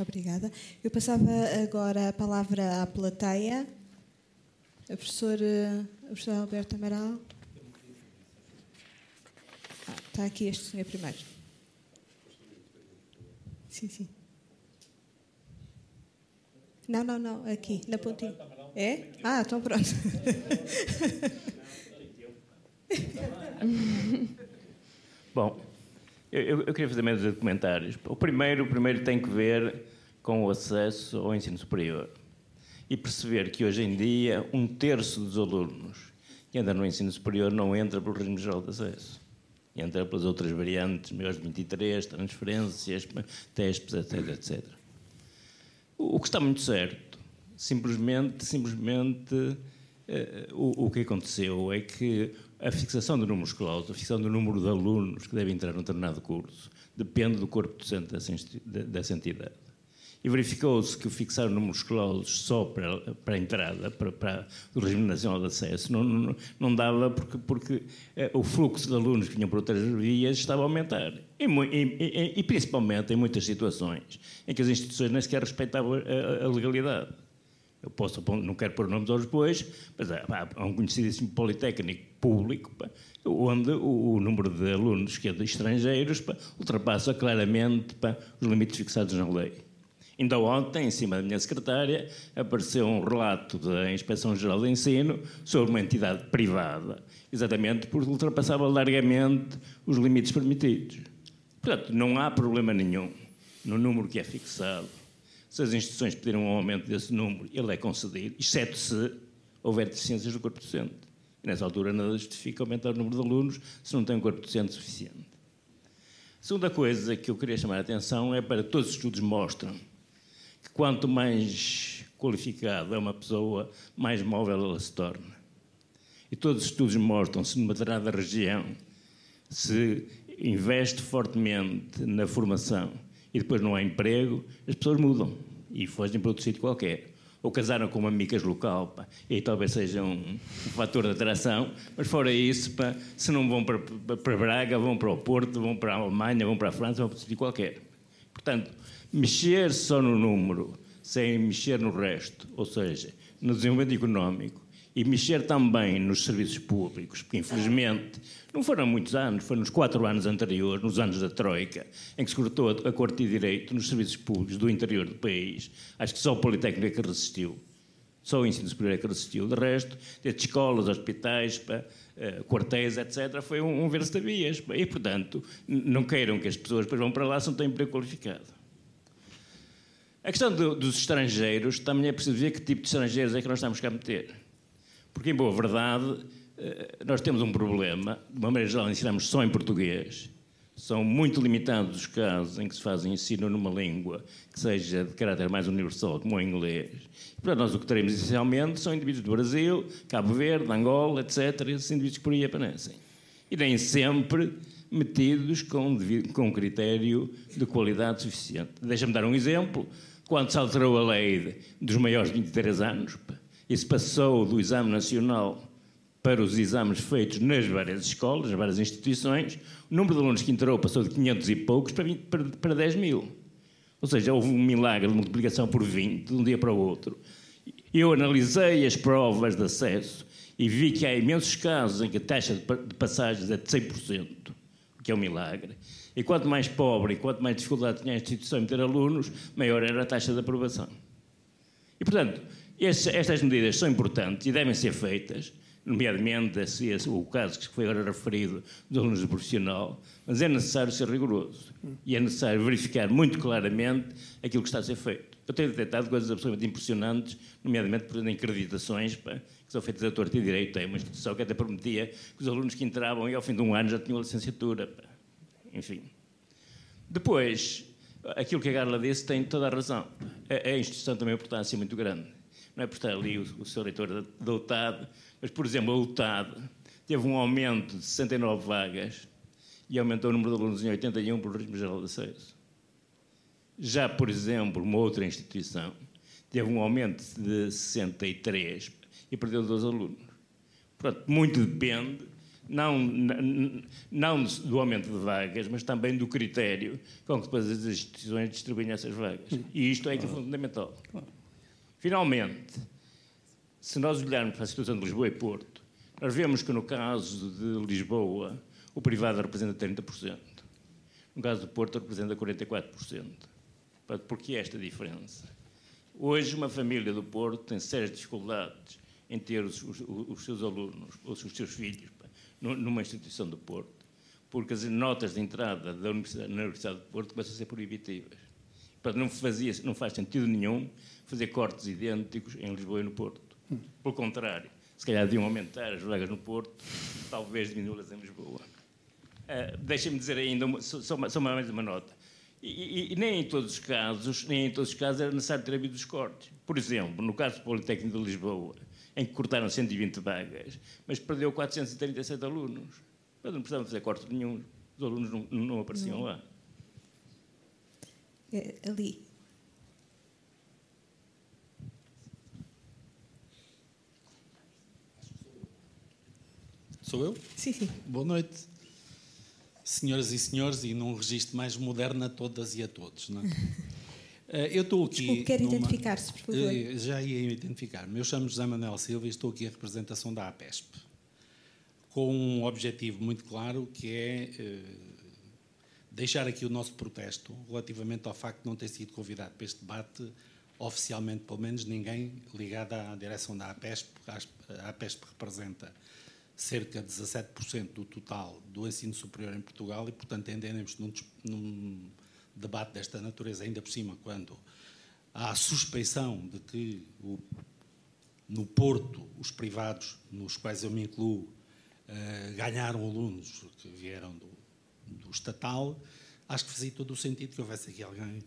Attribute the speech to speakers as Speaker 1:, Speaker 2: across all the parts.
Speaker 1: Obrigada. Eu passava agora a palavra à plateia. A professora, a professora Alberto Amaral. Ah, está aqui este senhor primeiro. Sim, sim. Não, não, não, aqui, na pontinha. É? Ah, então pronto.
Speaker 2: Bom, eu, eu, queria fazer menos comentários. O primeiro, o primeiro tem que ver com o acesso ao ensino superior e perceber que hoje em dia um terço dos alunos que andam no ensino superior não entra pelo regime geral de acesso. Entra pelas outras variantes, maiores de 23, transferências, testes, etc, etc. O que está muito certo, simplesmente, simplesmente uh, o, o que aconteceu é que a fixação do número escolar, a fixação do número de alunos que devem entrar num determinado curso, depende do corpo docente dessa, entidade. E verificou-se que fixar o número escolar só para, para a entrada, para, para o regime nacional de acesso, não, não, não dava porque, porque eh, o fluxo de alunos que vinham por outras vias estava a aumentar. E, e, e, principalmente em muitas situações em que as instituições nem sequer respeitavam a, a legalidade. Eu posso, não quero pôr nomes aos bois, mas há, há um conhecidíssimo politécnico público pá, onde o, o, número de alunos que é de estrangeiros pá, ultrapassa claramente pá, os limites fixados na lei. Ainda ontem, em cima da minha secretária, apareceu um relato da Inspeção Geral de Ensino sobre uma entidade privada, exatamente porque ultrapassava largamente os limites permitidos. Portanto, não há problema nenhum no número que é fixado se as instituições pedirem um aumento desse número, ele é concedido, exceto se houver deficiências do corpo docente. Nessa altura nada justifica aumentar o número de alunos se não tem um corpo docente suficiente. A segunda coisa que eu queria chamar a atenção é para todos os estudos mostram que quanto mais qualificada é uma pessoa, mais móvel ela se torna. E todos os estudos mostram se numa determinada região se investe fortemente na formação e depois não há emprego, as pessoas mudam e fogem para outro sítio qualquer. Ou casaram com uma amigas local, pá, e talvez seja um, um, fator de atração, mas fora isso, pá, se não vão para, para, Braga, vão para o Porto, vão para a Alemanha, vão para a França, vão para sítio qualquer. Portanto, mexer só no número, sem mexer no resto, ou seja, no desenvolvimento económico, e mexer também nos serviços públicos, porque infelizmente não foram muitos anos, foram nos quatro anos anteriores, nos anos da Troika, em que se cortou a Corte de Direito nos serviços públicos do interior do país. Acho que só o Politécnico é que resistiu. Só o ensino superior é que resistiu. De resto, desde escolas, hospitais, uh, quartéis, etc., foi um, um ver-se vias. E, portanto, não queiram que as pessoas depois vão para lá se não têm emprego qualificado. A questão do, dos estrangeiros, também é preciso ver que tipo de estrangeiros é que nós estamos cá a meter. Porque, em boa verdade, eh, nós temos um problema, de uma maneira geral, ensinamos só em português. São muito limitados os casos em que se faz ensino numa língua que seja de caráter mais universal, como o inglês. E, portanto, nós o que teremos essencialmente são indivíduos do Brasil, Cabo Verde, Angola, etc. Esses indivíduos que por aí aparecem. E nem sempre metidos com, com critério de qualidade suficiente. Deixa-me dar um exemplo. Quando se alterou a lei dos maiores de 23 anos, se passou do exame nacional para os exames feitos nas várias escolas, nas várias instituições, o número de alunos que entrou passou de 500 e poucos para, 20, para, para 10 mil. Ou seja, houve um milagre de multiplicação por 20 de um dia para o outro. Eu analisei as provas de acesso e vi que há imensos casos em que a taxa de passagens é de 100%, o que é um milagre. E quanto mais pobre e quanto mais dificuldade tinha a instituição em ter alunos, maior era a taxa de aprovação. E, portanto, estas medidas são importantes e devem ser feitas, nomeadamente esse, esse, o caso que foi agora referido dos alunos de profissional, mas é necessário ser rigoroso e é necessário verificar muito claramente aquilo que está a ser feito. Eu tenho detectado coisas absolutamente impressionantes, nomeadamente por exemplo, acreditações pá, que são feitas a torto e direito. É uma instituição que até prometia que os alunos que entravam e ao fim de um ano já tinham a licenciatura. Pá. Enfim. Depois, aquilo que a Carla disse tem toda a razão. A, a instituição tem uma importância muito grande não é por estar ali o, o seu reitor da UTAD, mas, por exemplo, a UTAD teve um aumento de 69 vagas e aumentou o número de alunos em 81 por regime geral de acesso. Já, por exemplo, uma outra instituição teve um aumento de 63 e perdeu 12 alunos. Portanto, muito depende não, não do aumento de vagas, mas também do critério com que depois as instituições distribuem essas vagas. E isto é que é fundamental. Finalmente, se nós olharmos para a situação de Lisboa e Porto, nós vemos que no caso de Lisboa, o privado representa 30%. No caso do Porto, representa 44%. Por que esta diferença? Hoje, uma família do Porto tem sérias dificuldades em ter os, os, os seus alunos, ou os seus filhos, numa instituição do Porto, porque as notas de entrada da Universidade, na Universidade do Porto começam a ser proibitivas. não, fazia, não faz sentido nenhum fazer cortes idênticos em Lisboa e no Porto. Pelo contrário, se calhar deviam aumentar as vagas no Porto, talvez diminuí-las em Lisboa. Uh, Deixem-me dizer ainda, uma, só, mais uma nota. E, e, e, nem em todos os casos, nem em todos os casos era necessário ter havido os cortes. Por exemplo, no caso do Politécnico de Lisboa, em que cortaram 120 vagas, mas perdeu 437 alunos. Mas não precisavam fazer corte nenhum, os alunos não, não apareciam não. lá.
Speaker 1: É, ali.
Speaker 3: Sou eu?
Speaker 1: Sim, sim.
Speaker 3: Boa noite, senhoras e senhores, e num registro mais moderno a todas e a todos. Não é? Eh, eu estou aqui.
Speaker 1: Desculpe, quer numa... identificar-se, por favor. Eh,
Speaker 3: já ia identificar-me. Eu chamo José Manuel Silva e estou aqui em representação da APESP, com um objetivo muito claro que é eh, deixar aqui o nosso protesto relativamente ao facto de não ter sido convidado para este debate oficialmente, pelo menos ninguém ligado à direção da APESP. A APESP representa cerca de 17% do total do ensino superior em Portugal e, portanto, entendemos num, num debate desta natureza, ainda por cima, quando há a suspeição de que o, no Porto os privados, nos quais eu me incluo, uh, ganharam alunos que vieram do, do estatal, acho que fazia todo o sentido que houvesse aqui alguém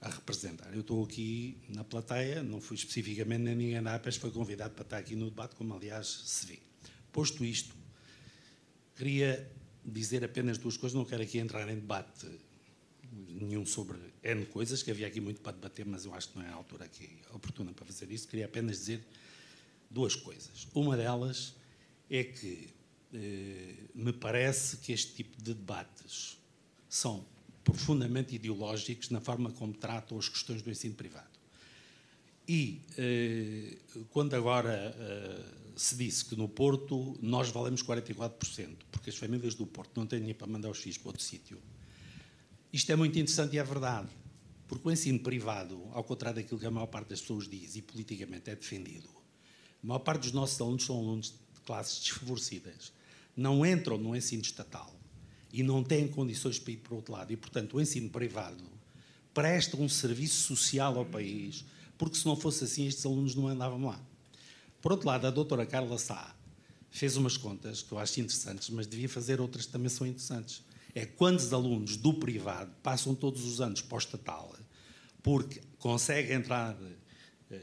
Speaker 3: a representar. Eu estou aqui na plateia, não fui especificamente nem ninguém da APES, foi convidado para estar aqui no debate, como aliás se vê. Posto isto, queria dizer apenas duas coisas, não quero aqui entrar em debate nenhum sobre N coisas, que havia aqui muito para debater, mas eu acho que não é a altura aqui oportuna para fazer isso. Queria apenas dizer duas coisas. Uma delas é que eh, me parece que este tipo de debates são profundamente ideológicos na forma como tratam as questões do ensino privado. E eh, quando agora eh, se disse que no Porto nós valemos 44%, porque as famílias do Porto não têm dinheiro para mandar os filhos para outro sítio, isto é muito interessante e é verdade, porque o ensino privado, ao contrário daquilo que a maior parte das pessoas diz e politicamente é defendido, a maior parte dos nossos alunos são alunos de classes desfavorecidas, não entram no ensino estatal e não têm condições para ir para o outro lado. E, portanto, o ensino privado presta um serviço social ao país, porque se não fosse assim, estes alunos não andavam lá. Por outro lado, a doutora Carla Sá fez umas contas que eu acho interessantes, mas devia fazer outras que também são interessantes é quantos alunos do privado passam todos os anos para o estatal, porque conseguem entrar uh,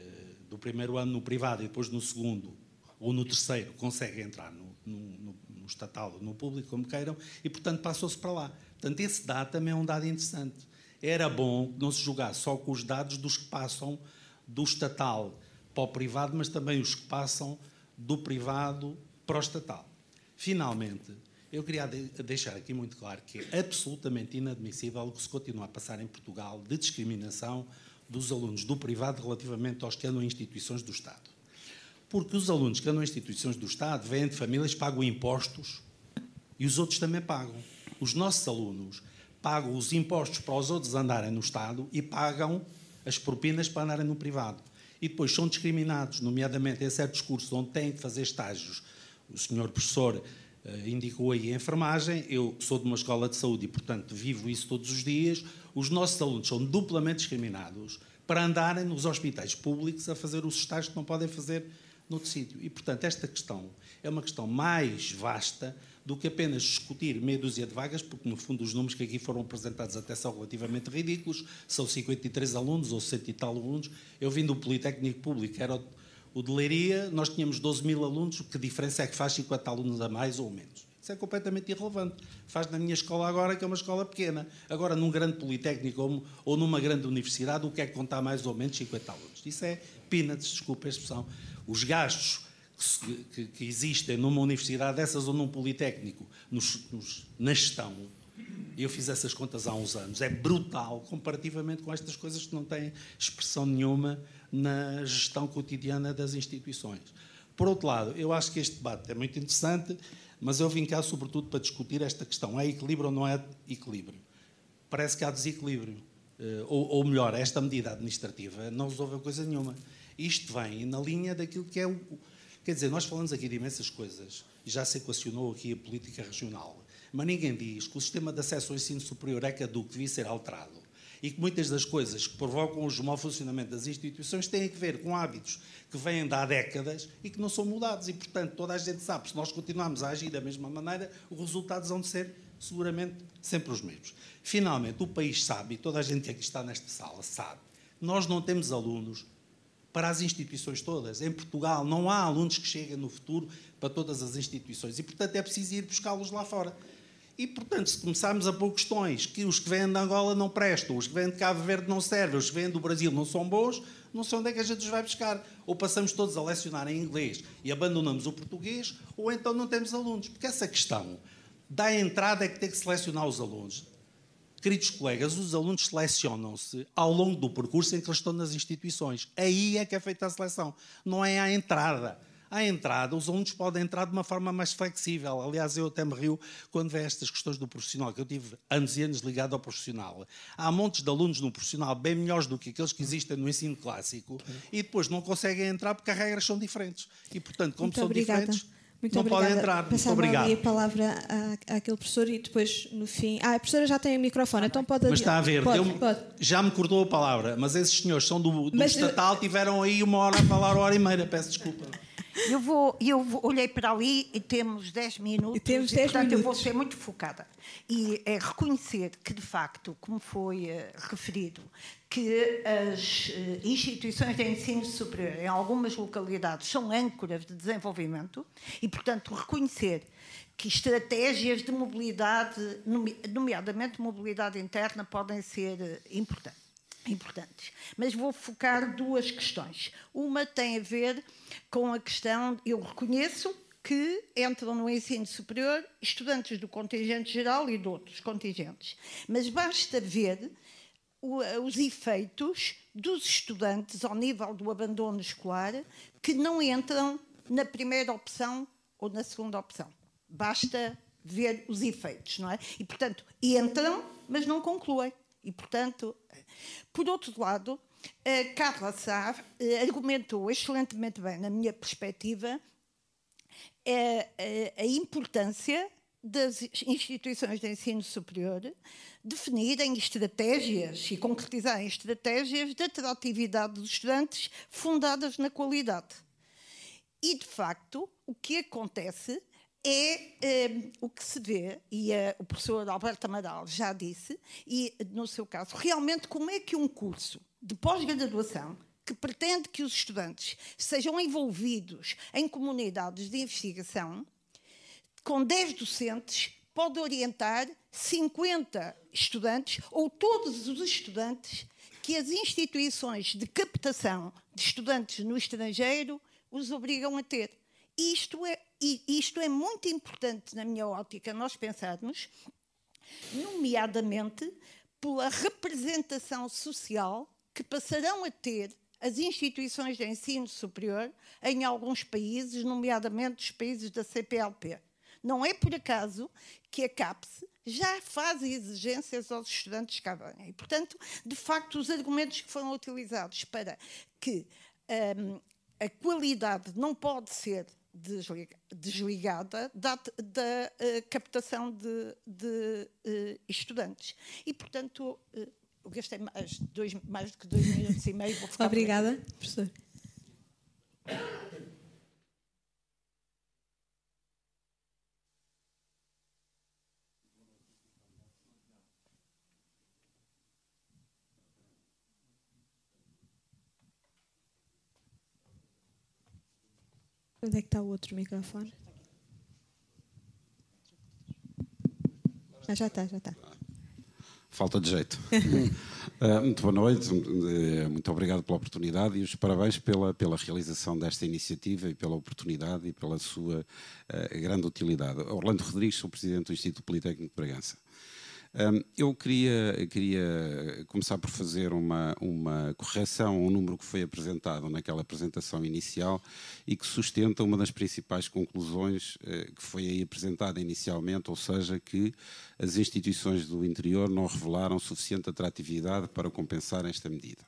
Speaker 3: do primeiro ano no privado e depois no segundo ou no terceiro conseguem entrar no, no, no estatal ou no público, como queiram, e portanto passou-se para lá. Portanto, esse dado também é um dado interessante. Era bom que não se jogasse só com os dados dos que passam do estatal para o privado, mas também os que passam do privado para o estatal. Finalmente, eu queria deixar aqui muito claro que é absolutamente inadmissível o que se continua a passar em Portugal de discriminação dos alunos do privado relativamente aos que andam em instituições do Estado. Porque os alunos que andam em instituições do Estado vêm de famílias que pagam impostos e os outros também pagam. Os nossos alunos pagam os impostos para os outros andarem no Estado e pagam as propinas para andarem no privado. E depois são discriminados, nomeadamente em certos cursos onde têm de fazer estágios. O senhor professor uh, indicou aí a enfermagem, eu sou de uma escola de saúde e, portanto, vivo isso todos os dias. Os nossos alunos são duplamente discriminados para andarem nos hospitais públicos a fazer os estágios que não podem fazer noutro sítio. E, portanto, esta questão é uma questão mais vasta do que apenas discutir meia dúzia de vagas, porque, no fundo, os números que aqui foram apresentados até são relativamente ridículos, são 53 alunos ou 100 e tal alunos. Eu vim do Politécnico Público, era o de Leiria, nós tínhamos 12 mil alunos, que diferença é que faz 50 alunos a mais ou menos? Isso é completamente irrelevante. Faz na minha escola agora, que é uma escola pequena. Agora, num grande politécnico ou, ou numa grande universidade, o que é que contar mais ou menos 50 alunos? Isso é peanuts, desculpa a expressão. Os gastos que, que, existem numa universidade dessas ou num politécnico, nos, nos, na gestão, eu fiz essas contas há uns anos, é brutal comparativamente com estas coisas que não têm expressão nenhuma na gestão cotidiana das instituições. Por outro lado, eu acho que este debate é muito interessante, mas eu vim cá sobretudo para discutir esta questão: é equilíbrio ou não é equilíbrio? Parece que há desequilíbrio. Eh, ou, ou melhor, esta medida administrativa não resolveu coisa nenhuma. Isto vem na linha daquilo que é o. Quer dizer, nós falamos aqui de imensas coisas, já se equacionou aqui a política regional, mas ninguém diz que o sistema de acesso ao ensino superior é caduco, devia ser alterado e que muitas das coisas que provocam o mau funcionamento das instituições têm a ver com hábitos que vêm de há décadas e que não são mudados. E, portanto, toda a gente sabe, se nós continuarmos a agir da mesma maneira, os resultados vão ser seguramente sempre os mesmos. Finalmente, o país sabe, e toda a gente que aqui está nesta sala sabe, nós não temos alunos para as instituições todas. Em Portugal não há alunos que cheguem no futuro para todas as instituições e, portanto, é preciso ir buscá-los lá fora. E, portanto, se começarmos a pôr questões que os que vêm de Angola não prestam, os que vêm de Cabo Verde não servem, os que vêm do Brasil não são bons, não sei onde é que a gente os vai buscar. Ou passamos todos a lecionar em inglês e abandonamos o português, ou então não temos alunos. Porque essa questão da entrada é que tem que selecionar os alunos. Queridos colegas, os alunos selecionam-se ao longo do percurso em que eles estão nas instituições. Aí é que é feita a seleção, não é à entrada à entrada, os alunos podem entrar de uma forma mais flexível. Aliás, eu até me rio quando vejo estas questões do profissional, que eu tive anos e anos ligado ao profissional. Há montes de alunos no profissional bem melhores do que aqueles que existem no ensino clássico e depois não conseguem entrar porque as regras são diferentes. E, portanto, como
Speaker 1: Muito
Speaker 3: são
Speaker 1: obrigada.
Speaker 3: diferentes,
Speaker 1: muito
Speaker 3: não
Speaker 1: obrigada.
Speaker 3: podem entrar.
Speaker 1: Passava
Speaker 3: Muito obrigado.
Speaker 1: ali a palavra à, àquele professor e depois, no fim... Ah, a professora já tem o microfone, então pode...
Speaker 3: Mas está a ver,
Speaker 1: pode,
Speaker 3: deu-me-
Speaker 1: pode.
Speaker 3: já me cortou a palavra, mas esses senhores são do, do
Speaker 1: Mas-
Speaker 3: estatal, tiveram aí uma hora a falar, uma hora e meia, peço desculpa.
Speaker 4: Eu, vou, eu vou- olhei para ali e temos 10 minutos.
Speaker 1: E temos 10
Speaker 4: portanto, eu vou
Speaker 1: minutos.
Speaker 4: ser muito focada. E é reconhecer que, de facto, como foi eh, referido, que as eh, instituições de ensino superior, em algumas localidades, são âncoras de desenvolvimento e, portanto, reconhecer que estratégias de mobilidade, nome- nomeadamente mobilidade interna, podem ser importantes importantes. Mas vou focar duas questões. Uma tem a ver com a questão, eu reconheço que entram no ensino superior estudantes do contingente geral e de outros contingentes. Mas basta ver os efeitos dos estudantes ao nível do abandono escolar que não entram na primeira opção ou na segunda opção. Basta ver os efeitos, não é? E, portanto, entram, mas não concluem. E, portanto, por outro lado, a Carla Sá eh, argumentou excelentemente bem, na minha perspectiva, é, é, a importância das instituições de ensino superior definirem estratégias e concretizarem estratégias de atratividade dos estudantes fundadas na qualidade. E, de facto, o que acontece é eh, o que se vê, e eh, o professor Alberto Amaral já disse, e no seu caso, realmente como é que um curso de pós-graduação que pretende que os estudantes sejam envolvidos em comunidades de investigação, com 10 docentes, pode orientar 50 estudantes ou todos os estudantes que as instituições de captação de estudantes no estrangeiro os obrigam a ter. Isto é, e isto é muito importante na minha ótica, nós pensarmos, nomeadamente pela representação social que passarão a ter as instituições de ensino superior em alguns países, nomeadamente os países da CPLP. Não é por acaso que a CAPES já faz exigências aos estudantes que cá venham. E, portanto, de facto, os argumentos que foram utilizados para que hum, a qualidade não pode ser desligada da, da, eh, captação de, de, eh, estudantes. E, portanto, eh, eu gastei mais, dois, mais do que dois minutos e meio.
Speaker 1: Obrigada, professor. Onde é que está o outro microfone? Ah, já está, já está.
Speaker 5: Falta de jeito. uh, muito boa noite, muito obrigado pela oportunidade e os parabéns pela, pela realização desta iniciativa e pela oportunidade e pela sua uh, grande utilidade. Orlando Rodrigues, sou presidente do Instituto Politécnico de Bragança. Eu queria, queria começar por fazer uma, uma correção a um número que foi apresentado naquela apresentação inicial e que sustenta uma das principais conclusões eh, que foi aí apresentada inicialmente, ou seja, que as instituições do interior não revelaram suficiente atratividade para compensar esta medida.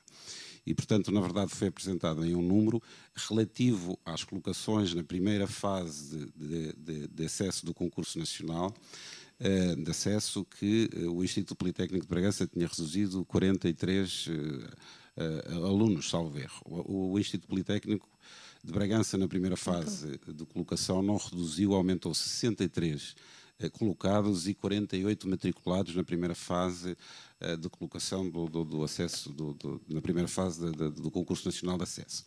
Speaker 5: E, portanto, na verdade, foi apresentado em um número relativo às colocações na primeira fase de, de, de acesso do concurso nacional, eh, de acesso que eh, o Instituto Politécnico de Bragança tinha reduzido 43 eh, alunos, salvo erro. O Instituto Politécnico de Bragança, na primeira fase de colocação, não reduziu, aumentou 63 colocados e 48 matriculados na primeira fase de colocação do, do, do acesso, do, na primeira fase do concurso nacional de acesso.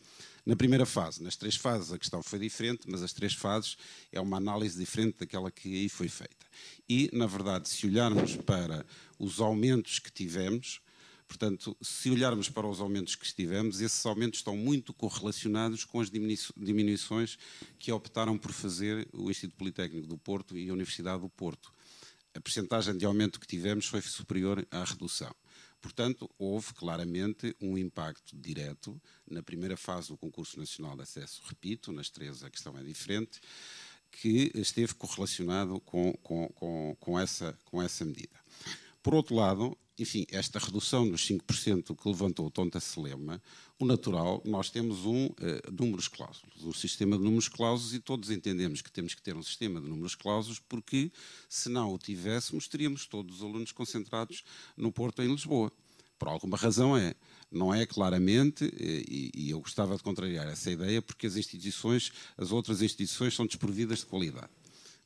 Speaker 5: Na primeira fase, nas três fases a questão foi diferente, mas as três fases é uma análise diferente daquela que aí foi feita. E, na verdade, se olharmos para os aumentos que tivemos, Portanto, se olharmos para os aumentos que tivemos, esses aumentos estão muito correlacionados com as diminuições que optaram por fazer o Instituto Politécnico do Porto e a Universidade do Porto. A percentagem de aumento que tivemos foi superior à redução. Portanto, houve claramente um impacto direto na primeira fase do concurso nacional de acesso. Repito, nas três a questão é diferente, que esteve correlacionado com, com, com, com essa, com essa medida. Por outro lado, enfim, esta redução dos 5% que levantou o Tonta Selema, o natural, nós temos um uh, números cláusulos, um sistema de números cláusulos e todos entendemos que temos que ter um sistema de números cláusulos porque, se não o tivéssemos, teríamos todos os alunos concentrados no Porto em Lisboa. Por alguma razão é. Não é claramente, eh, e, e eu gostava de contrariar essa ideia, porque as instituições, as outras instituições são desprovidas de qualidade.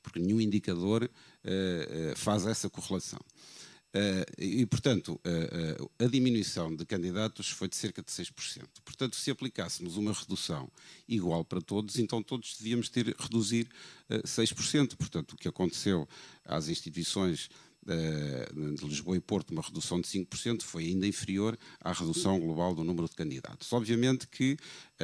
Speaker 5: Porque nenhum indicador uh, uh, faz essa correlação. Uh, e, portanto, uh, uh, a diminuição de candidatos foi de cerca de 6%. Portanto, se aplicássemos uma redução igual para todos, então todos devíamos ter reduzir 6%. Portanto, o que aconteceu às instituições de Lisboa e Porto, uma redução de 5%, foi ainda inferior à redução global do número de candidatos. Obviamente que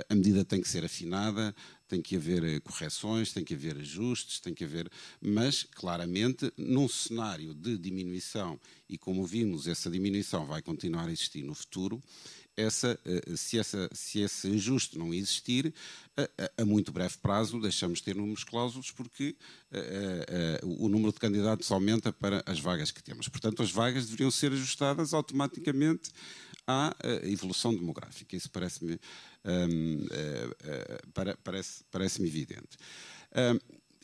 Speaker 5: a medida tem que ser afinada, tem que haver eh, correções, tem que haver ajustes, tem que haver, mas claramente num cenário de diminuição e como vimos essa diminuição vai continuar a existir no futuro, essa, eh, se, essa, se esse ajuste não existir, a, a, muito breve prazo deixamos de ter números cláusulos porque a, eh, o número de candidatos aumenta para as vagas que temos. Portanto, as vagas deveriam ser ajustadas automaticamente à evolução demográfica. Isso parece-me um, uh, parece, parece evidente.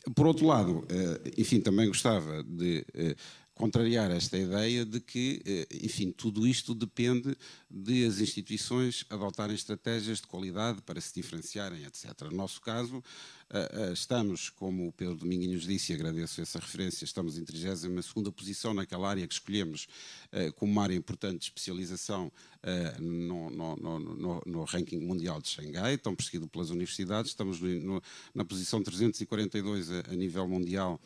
Speaker 5: Um, por outro lado, enfim, também gostava de contrariar esta ideia de que, enfim, tudo isto depende de as instituições adotarem estratégias de qualidade para se diferenciarem, etc. No nosso caso, estamos, como o Pedro Dominguinhos disse, e agradeço essa referência, estamos em 32 posição naquela área que escolhemos como uma área importante de especialização no, no, no, no, ranking mundial de Xangai, tão perseguido pelas universidades, estamos na posição 342 a, a nível mundial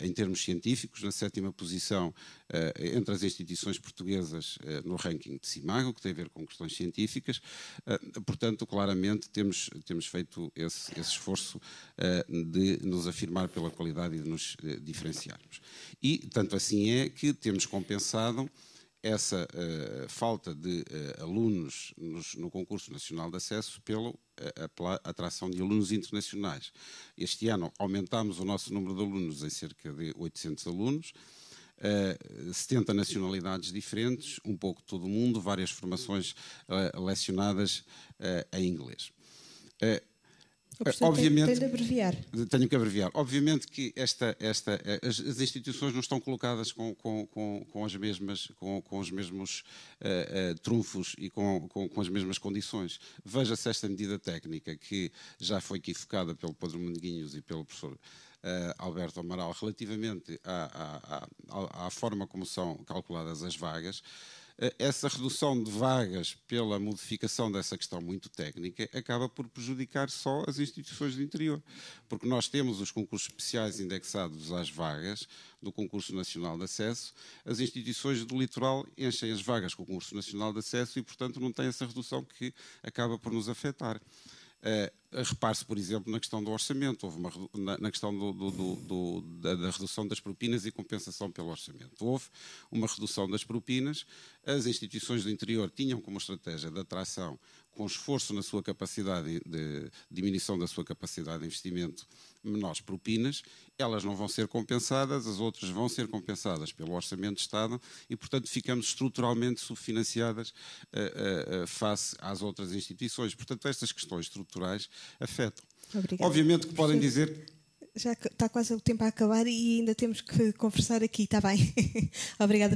Speaker 5: em termos científicos, na sétima posição uh, entre as instituições portuguesas no ranking de CIMAGO, que tem a ver com questões científicas. portanto, claramente temos, temos feito esse, esse esforço de nos afirmar pela qualidade e de nos diferenciarmos. E tanto assim é que temos compensado essa uh, falta de uh, alunos nos, no concurso nacional de acesso pela uh, atração de alunos internacionais. Este ano aumentámos o nosso número de alunos em cerca de 800 alunos, 70 nacionalidades diferentes, um pouco todo o mundo, várias formações lecionadas em inglês.
Speaker 1: Obviamente, tem, tem de abreviar.
Speaker 5: Tenho que abreviar. Obviamente que esta, esta, as, as instituições não estão colocadas com, com, com, com as mesmas, com, com os mesmos uh, uh, trunfos e com, com, com, as mesmas condições. Veja-se esta medida técnica que já foi aqui focada pelo Pedro Mendeguinhos e pelo professor uh, Alberto Amaral relativamente à, à, à, à forma como são calculadas as vagas. Eh, essa redução de vagas pela modificação dessa questão muito técnica acaba por prejudicar só as instituições do interior, porque nós temos os concursos especiais indexados às vagas do Concurso Nacional de Acesso, as instituições do litoral enchem as vagas com o Concurso Nacional de Acesso e, portanto, não tem essa redução que acaba por nos afetar. Uh, Repare-se, por exemplo, na questão do orçamento, houve uma, na, na questão do, do, do, da, da, redução das propinas e compensação pelo orçamento. Houve uma redução das propinas, as instituições do interior tinham como estratégia de atração, com esforço na sua capacidade de diminuição da sua capacidade de investimento, menores propinas, elas não vão ser compensadas, as outras vão ser compensadas pelo Orçamento de Estado e, portanto, ficamos estruturalmente subfinanciadas uh, uh, face às outras instituições. Portanto, estas questões estruturais afetam. Obrigada. Obviamente que podem dizer
Speaker 1: já está quase o tempo a acabar e ainda temos que conversar aqui, está bem? Obrigada